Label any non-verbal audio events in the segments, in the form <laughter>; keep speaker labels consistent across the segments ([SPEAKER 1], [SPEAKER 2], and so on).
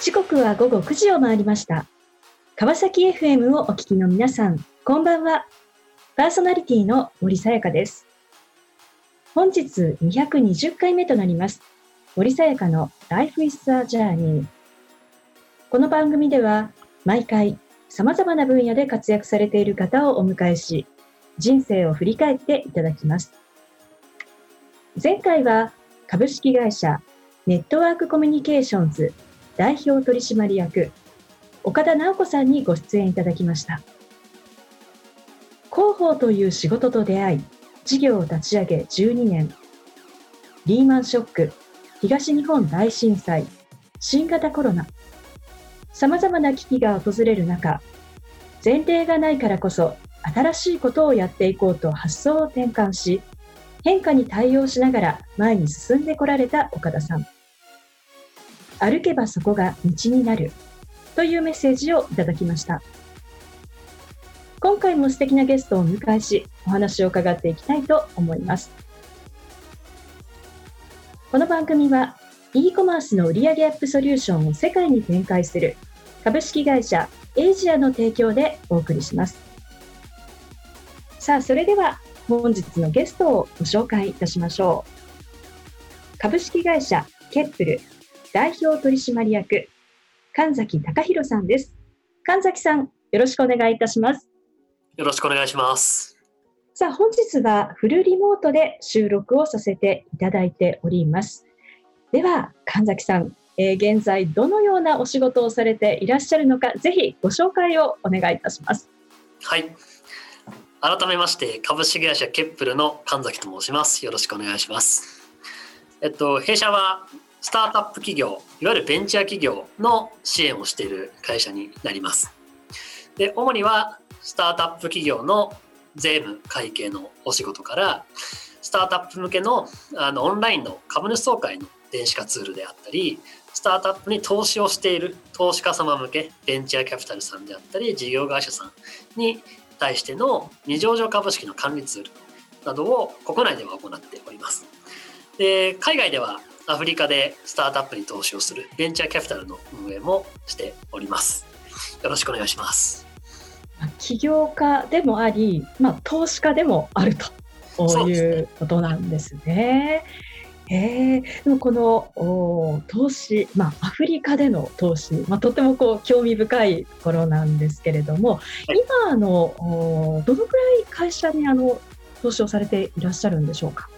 [SPEAKER 1] 時刻は午後9時を回りました。川崎 FM をお聞きの皆さん、こんばんは。パーソナリティの森さやかです。本日220回目となります。森さやかの Life is a Journey。この番組では、毎回様々な分野で活躍されている方をお迎えし、人生を振り返っていただきます。前回は株式会社ネットワークコミュニケーションズ代表取締役岡田直子さんにご出演いただきました。広報という仕事と出会い事業を立ち上げ12年リーマンショック東日本大震災新型コロナ。さまざまな危機が訪れる中前例がないからこそ新しいことをやっていこうと発想を転換し変化に対応しながら前に進んでこられた岡田さん。歩けばそこが道になるというメッセージをいただきました。今回も素敵なゲストをお迎えし、お話を伺っていきたいと思います。この番組は e コマースの売上アップソリューションを世界に展開する株式会社エイジアの提供でお送りします。さあ、それでは本日のゲストをご紹介いたしましょう。株式会社ケップル代表取締役、神崎隆弘さんです。神崎さん、よろしくお願いいたします。
[SPEAKER 2] よろしくお願いします。
[SPEAKER 1] さあ、本日はフルリモートで収録をさせていただいております。では、神崎さん、えー現在どのようなお仕事をされていらっしゃるのか、ぜひご紹介をお願いいたします。
[SPEAKER 2] はい。改めまして、株式会社ケップルの神崎と申します。よろしくお願いします。えっと、弊社はスタートアップ企業、いわゆるベンチャー企業の支援をしている会社になります。で、主にはスタートアップ企業の税務会計のお仕事から、スタートアップ向けのあのオンラインの株主総会の電子化ツールであったり、スタートアップに投資をしている投資家様向け、ベンチャーキャピタルさんであったり、事業会社さんに対しての未上場株式の管理ツールなどを国内では行っております。で、海外ではアフリカでスタートアップに投資をするベンチャーキャピタルの運営もしております。よろしくお願いします。
[SPEAKER 1] まあ起業家でもあり、まあ、投資家でもあるとい
[SPEAKER 2] そうですね
[SPEAKER 1] うことなんですね。えー、でもこのお投資、まあ、アフリカでの投資、まあ、とてもこう興味深いところなんですけれども、
[SPEAKER 2] はい
[SPEAKER 1] 今あのおどのくらい会社にあの投資をされていらっしゃるんでしょうか？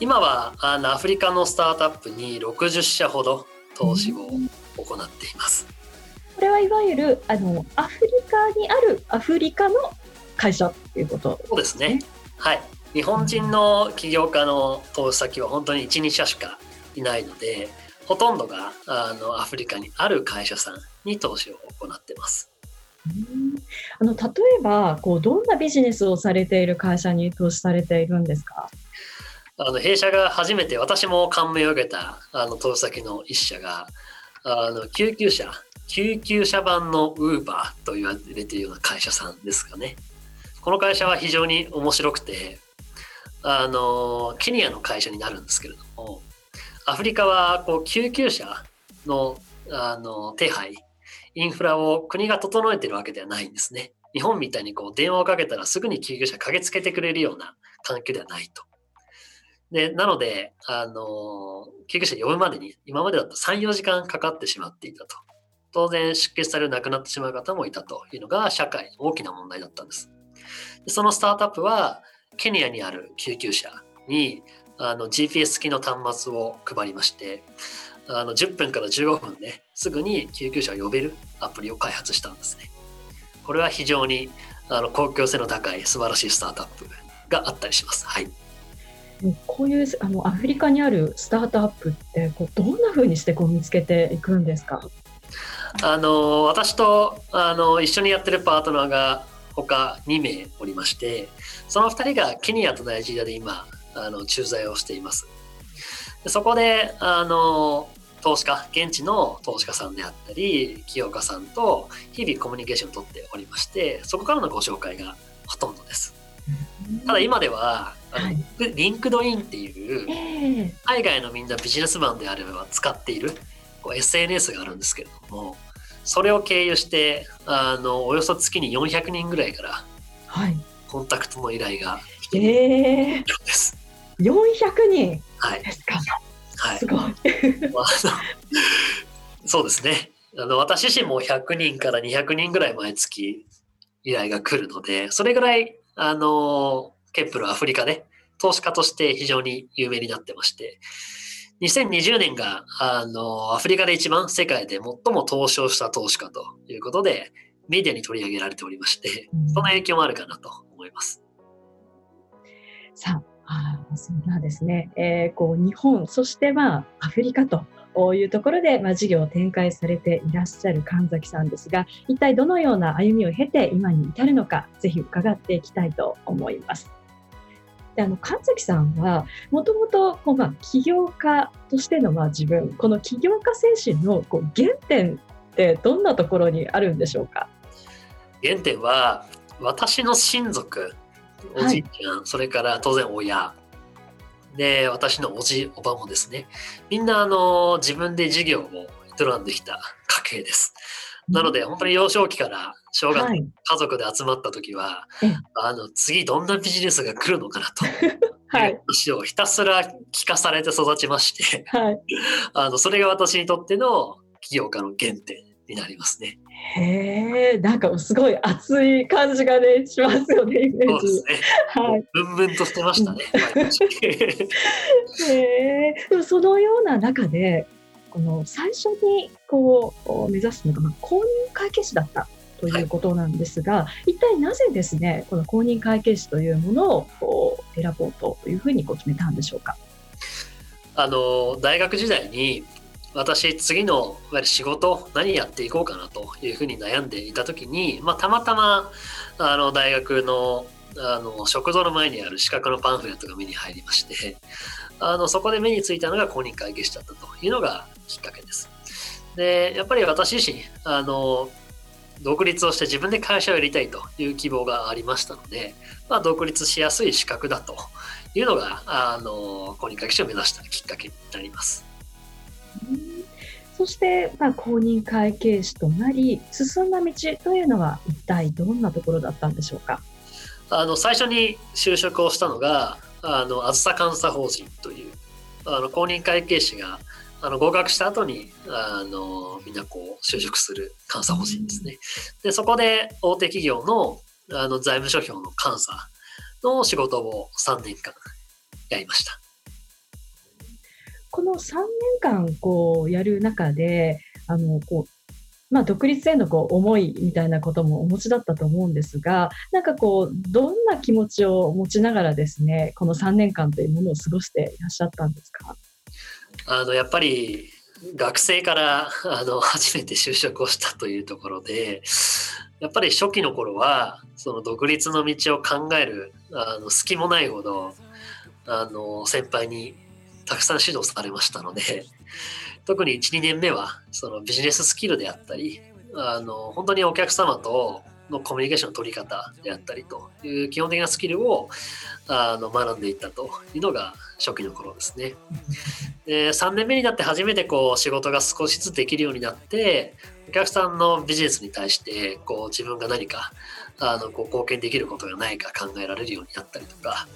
[SPEAKER 2] 今はあのアフリカのスタートアップに60社ほど投資を行っています。
[SPEAKER 1] これはいわゆるあのアフリカにあるアフリカの会社ということ
[SPEAKER 2] そうですね。はい。日本人の起業家の投資先は本当に1、2社しかいないので、ほとんどがあのアフリカにある会社さんに投資を行っています。
[SPEAKER 1] うんあの例えばこうどんなビジネスをされている会社に投資されているんですか？
[SPEAKER 2] あの弊社が初めて私も感銘を受けたあの投資先の一社があの救急車救急車版のウーバーと言われているような会社さんですかね。この会社は非常に面白くてあのケニアの会社になるんですけれどもアフリカはこう救急車のあの手配インフラを国が整えているわけではないんですね。日本みたいにこう電話をかけたらすぐに救急車駆けつけてくれるような環境ではないと。で、なので、あの、救急車呼ぶまでに、今までだと3、4時間かかってしまっていたと。当然、出血され亡くなってしまう方もいたというのが社会の大きな問題だったんです。でそのスタートアップは、ケニアにある救急車にあの GPS 付きの端末を配りまして、あの10分から15分ですぐに救急車を呼べるアプリを開発したんですね。これは非常にあの公共性の高い素晴らしいスタートアップがあったりします。はい。
[SPEAKER 1] こういうあのアフリカにあるスタートアップってこうどんな風にしてこう見つけていくんですか？
[SPEAKER 2] あの私とあの一緒にやってるパートナーが他2名おりましてその2人がケニアとナイジェリアで今あの駐在をしていますでそこであの投資家現地の投資家さんであったり起業家さんと日々コミュニケーションを取っておりましてそこからのご紹介がほとんどですただ今では
[SPEAKER 1] はい
[SPEAKER 2] LinkedIn っていう
[SPEAKER 1] ええ
[SPEAKER 2] 海外のみんなビジネスマンであれば使っているこう SNS があるんですけれども、それを経由して、あの、およそ月に400人ぐらいから
[SPEAKER 1] はい。
[SPEAKER 2] コンタクトの依頼が来ている
[SPEAKER 1] ええ
[SPEAKER 2] ようです。
[SPEAKER 1] 400人
[SPEAKER 2] はい。
[SPEAKER 1] ですか。
[SPEAKER 2] はい
[SPEAKER 1] す。ごい。
[SPEAKER 2] そうですね。あの、私自身も100人から200人ぐらい毎月依頼が来るので、それぐらい、あの、ケップルはアフリカで投資家として非常に有名になってまして、2020年が、あの、アフリカで一番世界で最も投資をした投資家ということで、メディアに取り上げられておりまして、その影響もあるかなと思います。
[SPEAKER 1] さあ、あーそんなですね、えーこう日本、そしてまあアフリカというところで、まあ、事業を展開されていらっしゃる神崎さんですが、一体どのような歩みを経て今に至るのか、ぜひ伺っていきたいと思います。であの神崎さんはもともとこうまあ起業家としてのまあ自分この起業家精神のこう原点ってどんなところにあるんでしょうか？
[SPEAKER 2] 原点は私の親族おじいちゃん、それから当然親で私のおじおばもですね。みんなあの自分で事業を営んできた家系です。なので本当に幼少期から小学校
[SPEAKER 1] はい、
[SPEAKER 2] 家族で集まった時は、
[SPEAKER 1] ええ。
[SPEAKER 2] あの次どんなビジネスが来るのかなと。<laughs>
[SPEAKER 1] はい、
[SPEAKER 2] 話をひたすら聞かされて育ちまして。
[SPEAKER 1] はい。
[SPEAKER 2] あのそれが私にとっての起業家の原点になりますね。
[SPEAKER 1] へえ、なんかすごい熱い感じがね、しますよね、イメージ。はい。
[SPEAKER 2] ブンブンとしてましたね。
[SPEAKER 1] へえ、でもそのような中で、この最初にこう目指すのが、まあ、公認会計士だったということなんですが、一体なぜですね、この公認会計士というものをこう選ぼうというふうにこう決めたんでしょうか？
[SPEAKER 2] あの大学時代に私次のいわゆる仕事何やっていこうかなというふうに悩んでいた時に、まあ、たまたまあの大学のあの食堂の前にある資格のパンフレットが目に入りましてあのそこで目についたのが公認会計士だったというのがきっかけです。でやっぱり私自身あの独立をして自分で会社をやりたいという希望がありましたので、まあ、独立しやすい資格だというのがあの公認会計士を目指したきっかけになります。
[SPEAKER 1] そして、まあ、公認会計士となり、進んだ道というのは一体どんなところだったんでしょうか？
[SPEAKER 2] あの最初に就職をしたのがあのあずさ監査法人というあの公認会計士があの合格した後にあのみんなこう就職する監査法人ですね。でそこで大手企業のあの財務諸表の監査の仕事を3年間やりました。
[SPEAKER 1] この3年間こうやる中で、あのこうまあ、独立へのこう思いみたいなこともお持ちだったと思うんですが、なんかこう、どんな気持ちを持ちながらですね、この3年間というものを過ごしていらっしゃったんですか？
[SPEAKER 2] あのやっぱり学生からあの初めて就職をしたというところでやっぱり初期の頃はその独立の道を考えるあの隙もないほどあの先輩にたくさん指導されましたので <laughs> 特に12年目はそのビジネススキルであったりあの本当にお客様とのコミュニケーションの取り方であったりという基本的なスキルをあの学んでいったというのが初期の頃ですね。<laughs> で3年目になって初めてこう仕事が少しずつできるようになってお客さんのビジネスに対してこう自分が何かあのこう貢献できることがないか考えられるようになったりとか。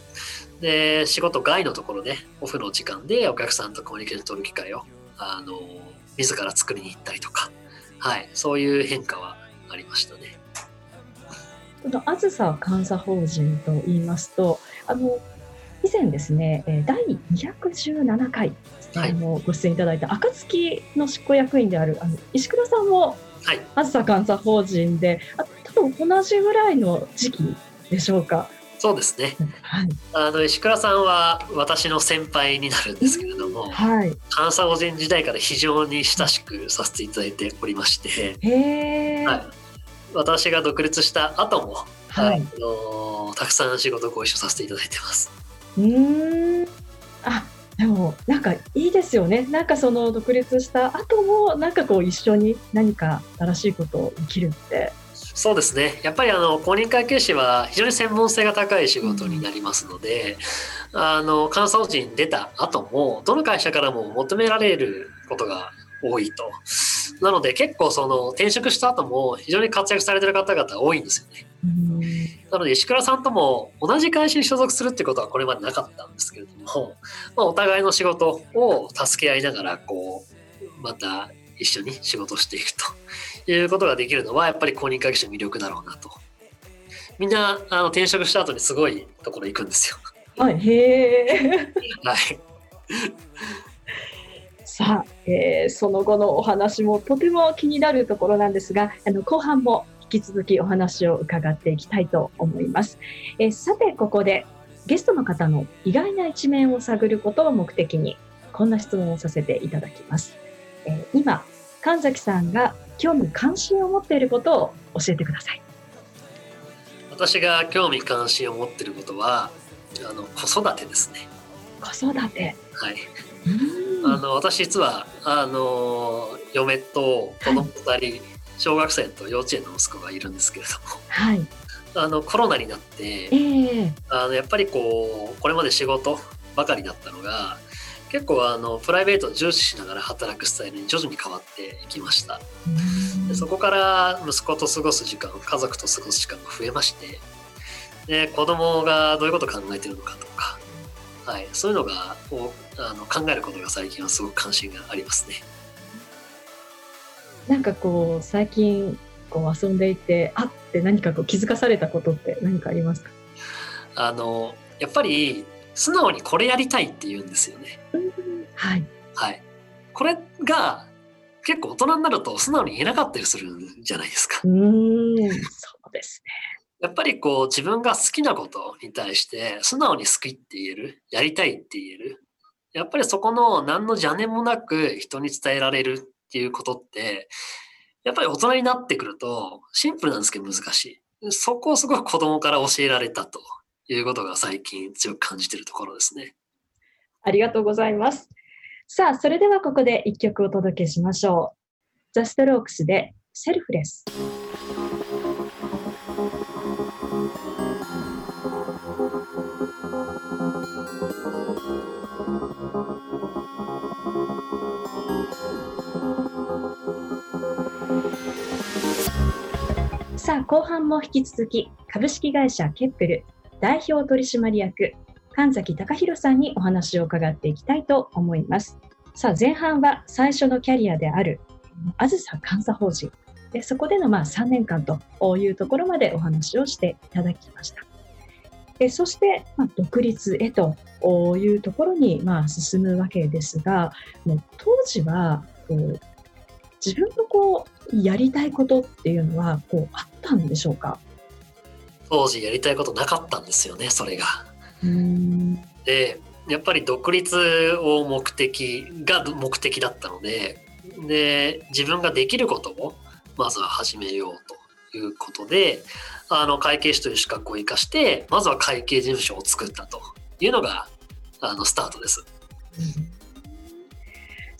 [SPEAKER 2] で仕事外のところでオフの時間でお客さんとコミュニケーション取る機会をあの自ら作りに行ったりとか、はい、そういう変化はありましたね。
[SPEAKER 1] あずさ監査法人と言いますと、あの以前ですね、えー第217回、
[SPEAKER 2] はい。
[SPEAKER 1] あのご出演いただいた暁の執行役員であるあの石倉さんも
[SPEAKER 2] はい、
[SPEAKER 1] あずさ監査法人で、あ多分同じぐらいの時期でしょうか。
[SPEAKER 2] そうですね。
[SPEAKER 1] はい。
[SPEAKER 2] あの石倉さんは私の先輩になるんですけれども、
[SPEAKER 1] はい。
[SPEAKER 2] 監査法人時代から非常に親しくさせていただいておりまして。はい、私が独立した後も、
[SPEAKER 1] はい。
[SPEAKER 2] あのたくさん仕事ご一緒させていただいてます。
[SPEAKER 1] うーん。あ、でもなんかいいですよね。なんかその独立した後もなんかこう一緒に何か新しいことを生きるって。
[SPEAKER 2] そうですね。やっぱりあの公認会計士は非常に専門性が高い仕事になりますので、あの監査法人に出た後もどの会社からも求められることが多いと。なので結構その転職した後も非常に活躍されてる方々多いんですよね。なので石倉さんとも同じ会社に所属するってことはこれまでなかったんですけれども、まあ、お互いの仕事を助け合いながらこうまた一緒に仕事していくということができるのはやっぱり公認会計士の魅力だろうなと。みんなあの転職した後にすごいところ行くんですよ。
[SPEAKER 1] はい、へえ。
[SPEAKER 2] はい。<laughs>
[SPEAKER 1] さあ、えー、その後のお話もとても気になるところなんですが、あの後半も引き続きお話を伺っていきたいと思います。えー、さて、ここでゲストの方の意外な一面を探ることを目的に、こんな質問をさせていただきます。えー、今、神崎さんが興味関心を持っていることを教えてください。
[SPEAKER 2] 私が興味関心を持っていることは、あの子育てですね。
[SPEAKER 1] 子育て。
[SPEAKER 2] はい。あの私実はあの嫁と子供2人、はい、小学生と幼稚園の息子がいるんですけれども、
[SPEAKER 1] はい、
[SPEAKER 2] あのコロナになって、
[SPEAKER 1] えー、
[SPEAKER 2] あのやっぱりこうこれまで仕事ばかりだったのが結構あのプライベートを重視しながら働くスタイルに徐々に変わっていきましたでそこから息子と過ごす時間家族と過ごす時間が増えましてで子供がどういうことを考えてるのかとかはい、そういうのがをあの考えることが最近はすごく関心がありますね。
[SPEAKER 1] なんかこう最近こう遊んでいてあって何かこう気づかされたことって何かありますか？
[SPEAKER 2] あのやっぱり素直にこれやりたいって言うんですよね。
[SPEAKER 1] はい、
[SPEAKER 2] はい、これが結構大人になると素直に言えなかったりするんじゃないですか。
[SPEAKER 1] うんそうですね。
[SPEAKER 2] やっぱりこう自分が好きなことに対して素直に好きって言える、やりたいって言える。やっぱりそこの何の邪念もなく人に伝えられるっていうことって、やっぱり大人になってくるとシンプルなんですけど難しい。そこをすごく子供から教えられたということが最近強く感じているところですね。
[SPEAKER 1] ありがとうございます。さあ、それではここで一曲お届けしましょう。ザ・ストロークスでセルフレス。さあ、後半も引き続き、株式会社ケップル代表取締役、神崎隆弘さんにお話を伺っていきたいと思います。さあ、前半は最初のキャリアである、あずさ監査法人。でそこでのまあ3年間というところまでお話をしていただきました。でそして、まあ、独立へというところにまあ進むわけですが、もう当時はこう自分のこうやりたいことっていうのはこうあったんでしょうか？
[SPEAKER 2] 当時やりたいことなかったんですよねそれが。でやっぱり独立を目的が目的だったのでで自分ができることをまずは始めようということであの会計士という資格を生かしてまずは会計事務所を作ったというのがあのスタートです。うん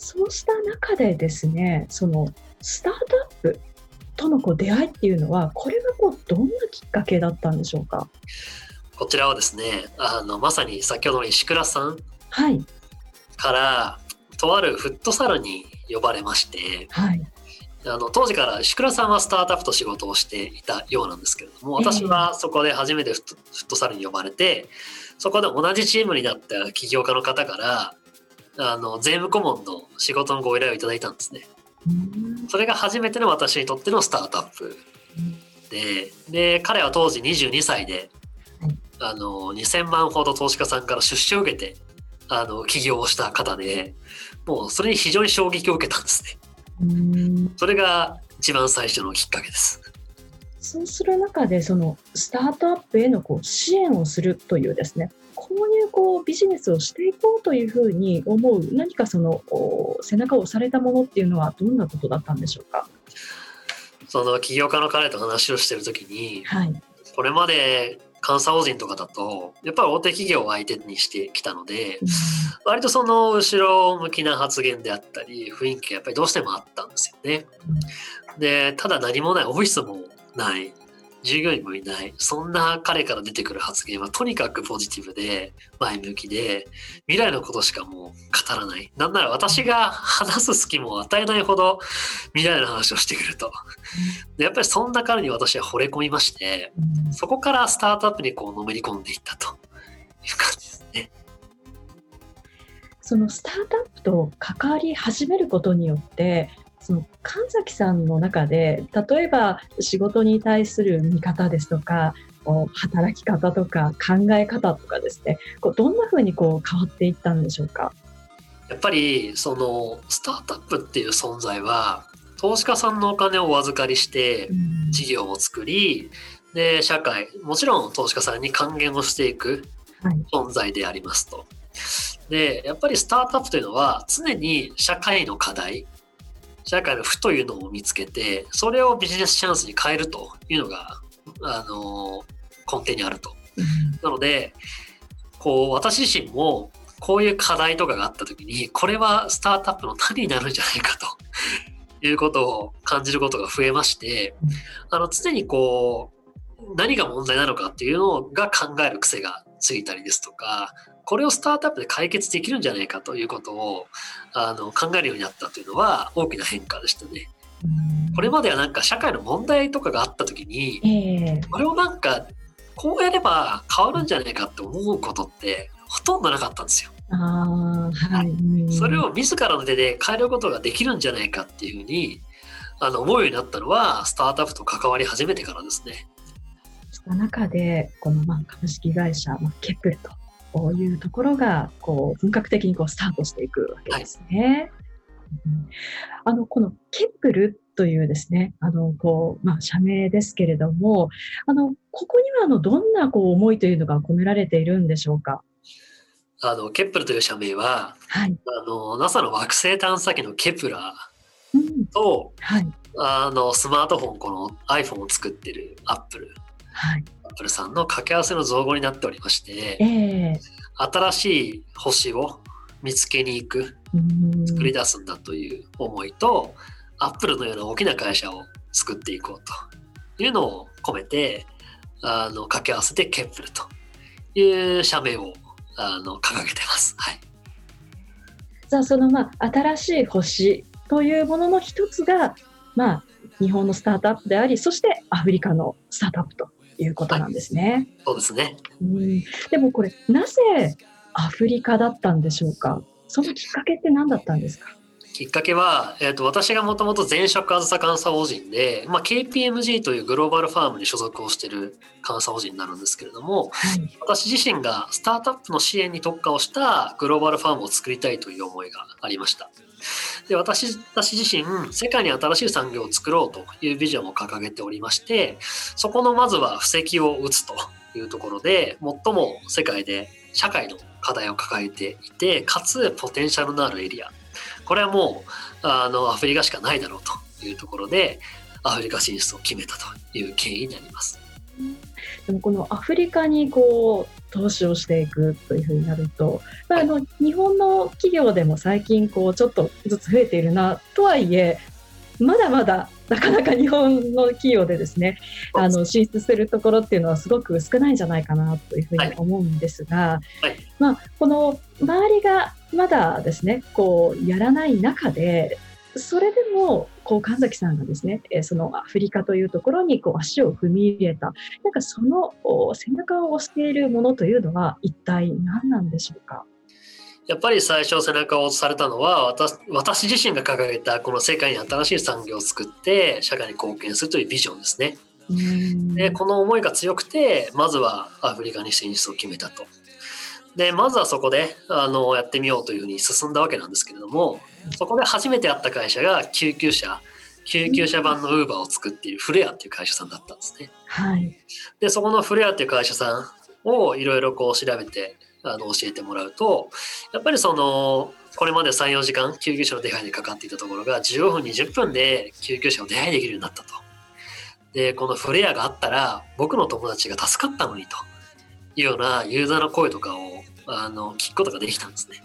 [SPEAKER 1] そうした中でですね、そのスタートアップとのこう出会いっていうのは、これがこうどんなきっかけだったんでしょうか？
[SPEAKER 2] こちらはですね、あのまさに先ほどの石倉さんから、
[SPEAKER 1] は
[SPEAKER 2] い、とあるフットサルに呼ばれまして、
[SPEAKER 1] はい、
[SPEAKER 2] あの当時から石倉さんはスタートアップと仕事をしていたようなんですけれども私はそこで初めてフットサルに呼ばれてそこで同じチームになった起業家の方からあの税務顧問の仕事のご依頼をいただいたんですね。それが初めての私にとってのスタートアップでで彼は当時22歳であの2000万ほど投資家さんから出資を受けてあの起業をした方でもうそれに非常に衝撃を受けたんですね。それが一番最初のきっかけです。
[SPEAKER 1] そうする中でそのスタートアップへのこう支援をするというですねこういうこうビジネスをしていこうというふうに思う何かその背中を押されたものっていうのはどんなことだったんでしょうか？
[SPEAKER 2] その起業家の彼と話をしてる時に、
[SPEAKER 1] はい、
[SPEAKER 2] これまで監査法人とかだとやっぱり大手企業を相手にしてきたので、うん、割とその後ろ向きな発言であったり雰囲気がやっぱりどうしてもあったんですよね。うん、でただ何もないオフィスもない従業員もいない、そんな彼から出てくる発言はとにかくポジティブで前向きで、未来のことしかもう語らない。なんなら私が話す隙も与えないほど未来の話をしてくると。でやっぱりそんな彼に私は惚れ込みまして、
[SPEAKER 1] うん
[SPEAKER 2] そこからスタートアップにこうのめり込んでいったという感じですね。
[SPEAKER 1] そのスタートアップと関わり始めることによってその神崎さんの中で例えば仕事に対する見方ですとか働き方とか考え方とかですねこうどんなふうにこう変わっていったんでしょうか？
[SPEAKER 2] やっぱりそのスタートアップっていう存在は投資家さんのお金をお預かりして
[SPEAKER 1] うん
[SPEAKER 2] 事業を作りで社会もちろん投資家さんに還元をしていく
[SPEAKER 1] はい
[SPEAKER 2] 存在でありますと。でやっぱりスタートアップというのは常に社会の課題社会の負というのを見つけてそれをビジネスチャンスに変えるというのがあの根底にあると。
[SPEAKER 1] うん
[SPEAKER 2] なのでこう私自身もこういう課題とかがあった時にこれはスタートアップの種になるんじゃないかということを感じることが増えましてあの常にこう何が問題なのかっていうのが考える癖がついたりですとかこれをスタートアップで解決できるんじゃないかということをあの考えるようになったというのは大きな変化でしたね。
[SPEAKER 1] うん
[SPEAKER 2] これまではなんか社会の問題とかがあった時に
[SPEAKER 1] ええ
[SPEAKER 2] これをなんかこうやれば変わるんじゃないかって思うことってほとんどなかったんですよ。
[SPEAKER 1] はい、うん
[SPEAKER 2] それを自らの手で変えることができるんじゃないかっていうふうにあの思うようになったのはスタートアップと関わり始めてからですね。
[SPEAKER 1] した中でこのまあ株式会社、まあ、ケプルというところがこう本格的にこうスタートしていくわけですね。うんあのこのケプルというですねあのこう、まあ、社名ですけれどもあのここにはあのどんなこう思いというのが込められているんでしょうか？
[SPEAKER 2] あのケップルという社名は
[SPEAKER 1] はい、
[SPEAKER 2] あの NASA の惑星探査機のケプラ
[SPEAKER 1] うん。
[SPEAKER 2] ーと
[SPEAKER 1] はい。
[SPEAKER 2] あのスマートフォンこの iPhone を作ってるアップル。
[SPEAKER 1] はい
[SPEAKER 2] プルさんの掛け合わせの造語になっておりまして
[SPEAKER 1] ええ。
[SPEAKER 2] 新しい星を見つけに行く
[SPEAKER 1] うん。
[SPEAKER 2] 作り出すんだという思いと、アップルのような大きな会社を作っていこうというのを込めてあの掛け合わせてケップルという社名をあの掲げてます。はい、
[SPEAKER 1] じゃあそのまあ新しい星というものの一つが、まあ、日本のスタートアップでありそしてアフリカのスタートアップということなんですね。
[SPEAKER 2] そうですね。
[SPEAKER 1] うんでもこれなぜアフリカだったんでしょうか？そのきっかけって何だったんですか？
[SPEAKER 2] きっかけは、えー、と私がもともと前職あずさ監査法人で、まあ、KPMG というグローバルファームに所属をしている監査法人になるんですけれども
[SPEAKER 1] はい、
[SPEAKER 2] 私自身がスタートアップの支援に特化をしたグローバルファームを作りたいという思いがありました。<laughs> で私私自身世界に新しい産業を作ろうというビジョンを掲げておりましてそこのまずは布石を打つというところで最も世界で社会の課題を抱えていてかつポテンシャルのあるエリアこれはもうあのアフリカしかないだろうというところでアフリカ進出を決めたという経緯になります。
[SPEAKER 1] でもこのアフリカにこう投資をしていくというふうになると、まあ、あの日本の企業でも最近こうちょっとずつ増えているなとはいえまだまだなかなか日本の企業でですねあの進出するところっていうのはすごく少ないんじゃないかなというふうに思うんですが、
[SPEAKER 2] はい。
[SPEAKER 1] まあ、この周りがまだですねこうやらない中でそれでもこう神崎さんがですねえーそのアフリカというところにこう足を踏み入れたなんかそのお背中を押しているものというのは一体何なんでしょうか？
[SPEAKER 2] やっぱり最初背中を押されたのは私私自身が掲げたこの世界に新しい産業を作って社会に貢献するというビジョンですね。でこの思いが強くてまずはアフリカに進出を決めたと。でまずはそこであのやってみようというふうに進んだわけなんですけれどもそこで初めて会った会社が救急車救急車版のウーバーを作っているフレアっていう会社さんだったんですね。
[SPEAKER 1] はい、
[SPEAKER 2] でそこのフレアっていう会社さんをいろいろこう調べてあの教えてもらうとやっぱりそのこれまで34時間救急車の手配にかかっていたところが15分20分で救急車を手配できるようになったと。でこのフレアがあったら僕の友達が助かったのにというようなユーザーの声とかをあの聞くことができたんですね。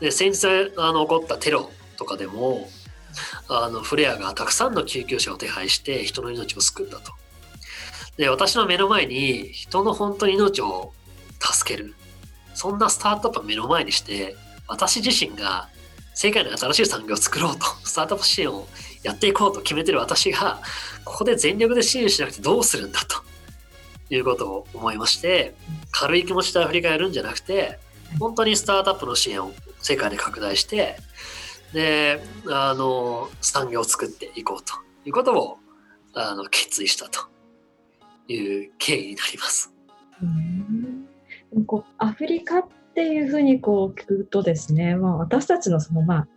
[SPEAKER 2] で先日あの起こったテロとかでもあのフレアがたくさんの救急車を手配して人の命を救ったと。で、私の目の前に人の本当に命を助ける。そんなスタートアップを目の前にして、私自身が世界の新しい産業を作ろうと、<laughs> スタートアップ支援をやっていこうと決めてる私が、ここで全力で支援しなくてどうするんだということを思いまして、軽い気持ちでアフリカやるんじゃなくて、本当にスタートアップの支援を世界で拡大して、で、あの、産業を作っていこうということを、あの、決意したという経緯になります。
[SPEAKER 1] うんこうアフリカっていうふうにこう聞くとですね、まあ、私たちのその、まあ、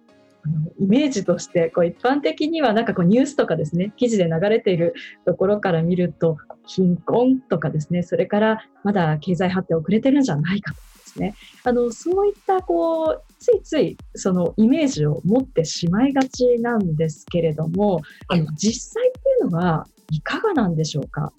[SPEAKER 1] あのイメージとしてこう一般的にはなんかこうニュースとかですね記事で流れているところから見ると貧困とかですねそれからまだ経済発展遅れてるんじゃないかとかですね。あのそういったこうついついそのイメージを持ってしまいがちなんですけれども、はい、実際っていうのはいかがなんでしょうか？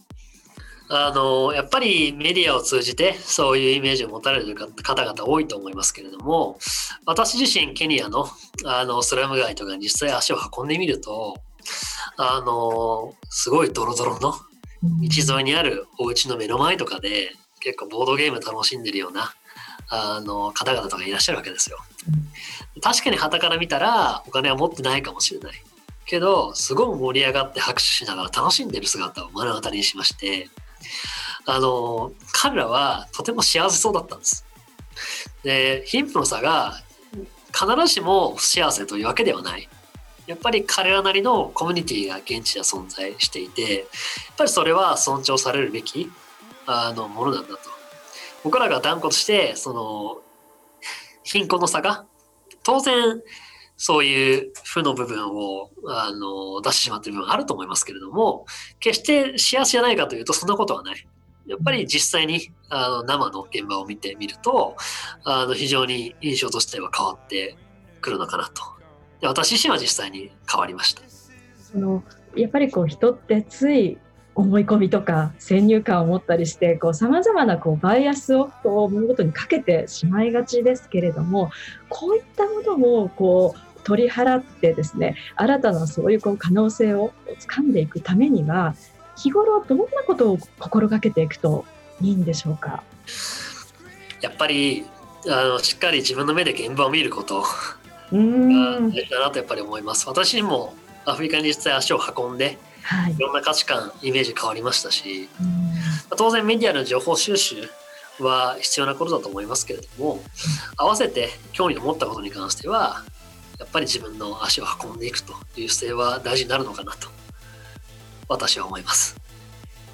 [SPEAKER 2] あの、やっぱりメディアを通じてそういうイメージを持たれる方々多いと思いますけれども、私自身ケニアのあのスラム街とかに実際足を運んでみると、あの、すごいドロドロの道沿いにあるお家の目の前とかで結構ボードゲーム楽しんでるようなあの方々とかいらっしゃるわけですよ。確かに旗から見たらお金は持ってないかもしれない。けど、すごく盛り上がって拍手しながら楽しんでる姿を目の当たりにしまして、あの、彼らはとても幸せそうだったんです。で、貧富の差が必ずしも不幸せというわけではない。やっぱり彼らなりのコミュニティが現地では存在していて、やっぱりそれは尊重されるべきあのものなんだと。僕らが断固として、その、貧困の差が、当然、そういう負の部分をあの出してしまっている部分あると思いますけれども、決して幸せじゃないかというとそんなことはない。やっぱり実際にあの生の現場を見てみると、あの非常に印象としては変わってくるのかなと。で私自身は実際に変わりました。
[SPEAKER 1] そのやっぱりこう人ってつい思い込みとか先入観を持ったりしてさまざまなこうバイアスをこう物事にかけてしまいがちですけれどもこういったものをこう取り払ってですね新たなそういうこう可能性をつかんでいくためには日頃どんなことを心がけていくといいんでしょうか？
[SPEAKER 2] やっぱりあのしっかり自分の目で現場を見ること。が大事だなとやっぱり思います。私もアフリカに実際足を運んで、はい、いろんな価値観イメージ変わりましたし当然メディアの情報収集は必要なことだと思いますけれども合わせて興味を持ったことに関してはやっぱり自分の足を運んでいくという姿勢は大事になるのかなと私は思います。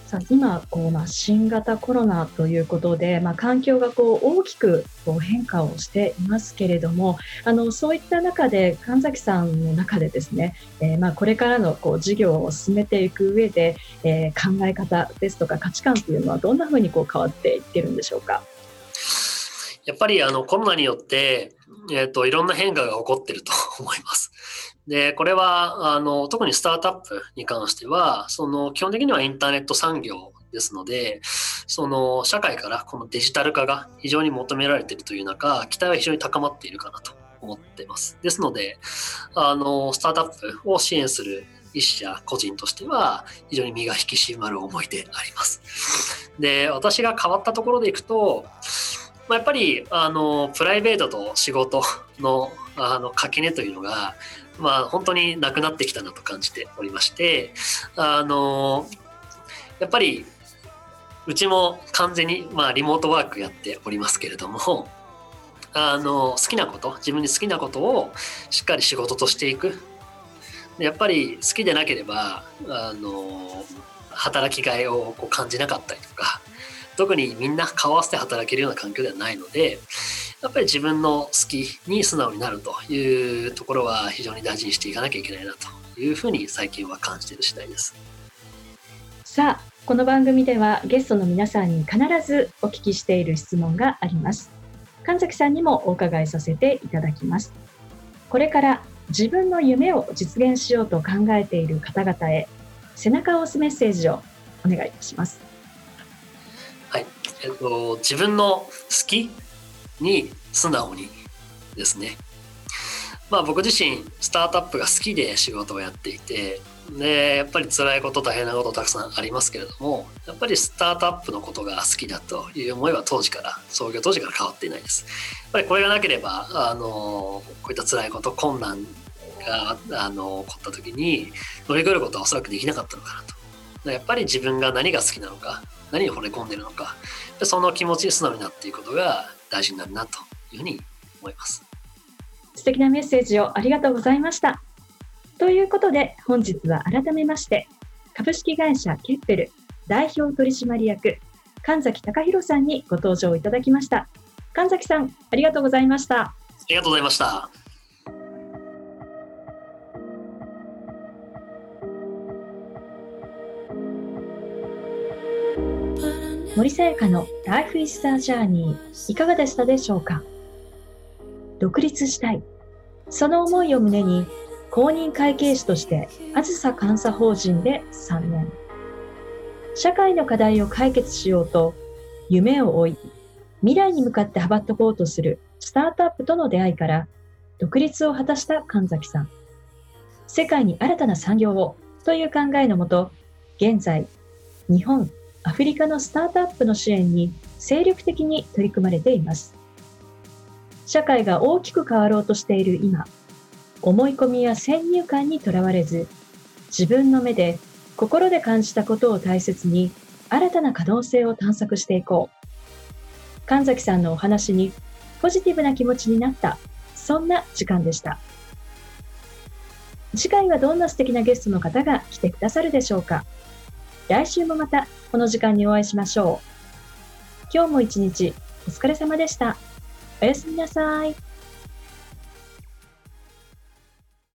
[SPEAKER 1] さあ今こう、まあ、新型コロナということで、まあ、環境がこう大きくこう変化をしていますけれどもあのそういった中で神崎さんの中でですね、えー、まあこれからのこう事業を進めていく上で、えー、考え方ですとか価値観というのはどんなふうにこう変わっていってるんでしょうか？
[SPEAKER 2] やっぱりあのコロナによって、えっ、ー、といろんな変化が起こってると <laughs> 思います。で、これは、あの、特にスタートアップに関しては、その、基本的にはインターネット産業ですので、その、社会からこのデジタル化が非常に求められているという中、期待は非常に高まっているかなと思っています。ですので、あの、スタートアップを支援する一社個人としては、非常に身が引き締まる思いであります。で、私が変わったところでいくと、まあ、やっぱり、あの、プライベートと仕事の、<laughs> あの、垣根というのが、まあ、本当になくなってきたなと感じておりまして、あの、やっぱり、うちも完全に、まあ、リモートワークやっておりますけれども、あの、好きなこと、自分に好きなことをしっかり仕事としていく。やっぱり好きでなければ、あの、働きがいをこう感じなかったりとか、特にみんな顔合わせて働けるような環境ではないので、やっぱり自分の好きに素直になるというところは非常に大事にしていかなきゃいけないなというふうに最近は感じている次第です。
[SPEAKER 1] さあ、この番組ではゲストの皆さんに必ずお聞きしている質問があります。神崎さんにもお伺いさせていただきます。これから自分の夢を実現しようと考えている方々へ背中を押すメッセージをお願いいたします。
[SPEAKER 2] えっと自分の好きに素直にですね。まあ僕自身スタートアップが好きで仕事をやっていて、で、やっぱり辛いこと、大変なことたくさんありますけれども、やっぱりスタートアップのことが好きだという思いは当時から、創業当時から変わっていないです。やっぱりこれがなければ、あの、こういった辛いこと、困難が、あの、起こった時に乗り越えることはおそらくできなかったのかなと。やっぱり自分が何が好きなのか、何に惚れ込んでるのか、その気持ちに素直になっていくことが大事になるなというふうに思います。
[SPEAKER 1] 素敵なメッセージをありがとうございました。ということで、本日は改めまして、株式会社ケッペル代表取締役、神崎隆弘さんにご登場いただきました。神崎さん、ありがとうございました。あ
[SPEAKER 2] りがとうございました。
[SPEAKER 1] 森さやかのライフイスタージャーニー、いかがでしたでしょうか？独立したい。その思いを胸に公認会計士としてあずさ監査法人で3年。社会の課題を解決しようと夢を追い、未来に向かって羽ばってこうとするスタートアップとの出会いから独立を果たした神崎さん。世界に新たな産業をという考えのもと、現在、日本、アフリカのスタートアップの支援に精力的に取り組まれています。社会が大きく変わろうとしている今、思い込みや先入観にとらわれず、自分の目で心で感じたことを大切に新たな可能性を探索していこう。神崎さんのお話にポジティブな気持ちになった、そんな時間でした。次回はどんな素敵なゲストの方が来てくださるでしょうか来週もまたこの時間にお会いしましょう。今日も一日お疲れ様でした。おやすみなさい。